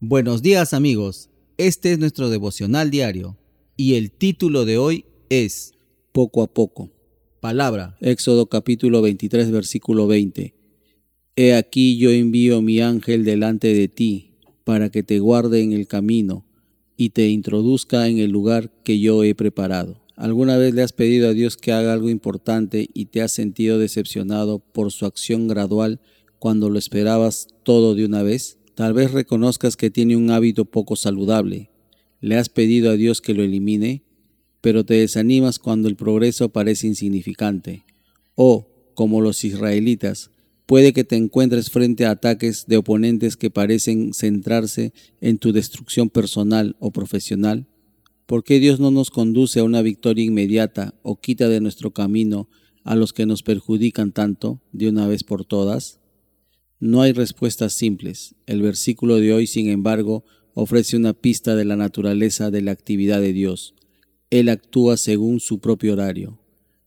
Buenos días amigos, este es nuestro devocional diario y el título de hoy es Poco a poco. Palabra. Éxodo capítulo 23 versículo 20. He aquí yo envío mi ángel delante de ti para que te guarde en el camino y te introduzca en el lugar que yo he preparado. ¿Alguna vez le has pedido a Dios que haga algo importante y te has sentido decepcionado por su acción gradual cuando lo esperabas todo de una vez? Tal vez reconozcas que tiene un hábito poco saludable. Le has pedido a Dios que lo elimine, pero te desanimas cuando el progreso parece insignificante. O, como los israelitas, puede que te encuentres frente a ataques de oponentes que parecen centrarse en tu destrucción personal o profesional ¿Por qué Dios no nos conduce a una victoria inmediata o quita de nuestro camino a los que nos perjudican tanto de una vez por todas? No hay respuestas simples. El versículo de hoy, sin embargo, ofrece una pista de la naturaleza de la actividad de Dios. Él actúa según su propio horario.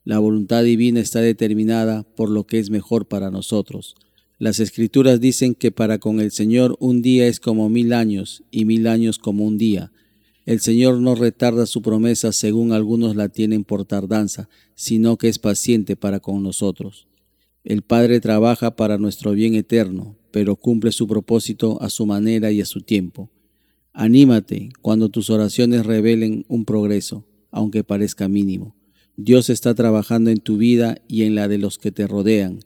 La voluntad divina está determinada por lo que es mejor para nosotros. Las escrituras dicen que para con el Señor un día es como mil años y mil años como un día. El Señor no retarda su promesa según algunos la tienen por tardanza, sino que es paciente para con nosotros. El Padre trabaja para nuestro bien eterno, pero cumple su propósito a su manera y a su tiempo. Anímate cuando tus oraciones revelen un progreso, aunque parezca mínimo. Dios está trabajando en tu vida y en la de los que te rodean.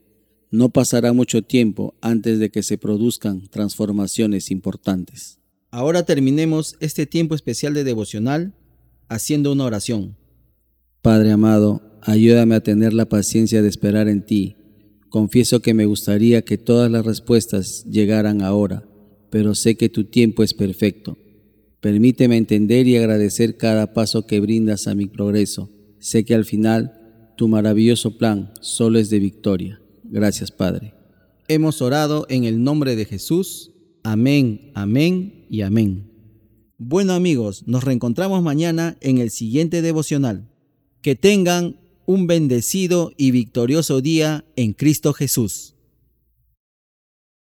No pasará mucho tiempo antes de que se produzcan transformaciones importantes. Ahora terminemos este tiempo especial de devocional haciendo una oración. Padre amado, ayúdame a tener la paciencia de esperar en ti. Confieso que me gustaría que todas las respuestas llegaran ahora, pero sé que tu tiempo es perfecto. Permíteme entender y agradecer cada paso que brindas a mi progreso. Sé que al final tu maravilloso plan solo es de victoria. Gracias, Padre. Hemos orado en el nombre de Jesús. Amén, amén y amén. Bueno amigos, nos reencontramos mañana en el siguiente devocional. Que tengan un bendecido y victorioso día en Cristo Jesús.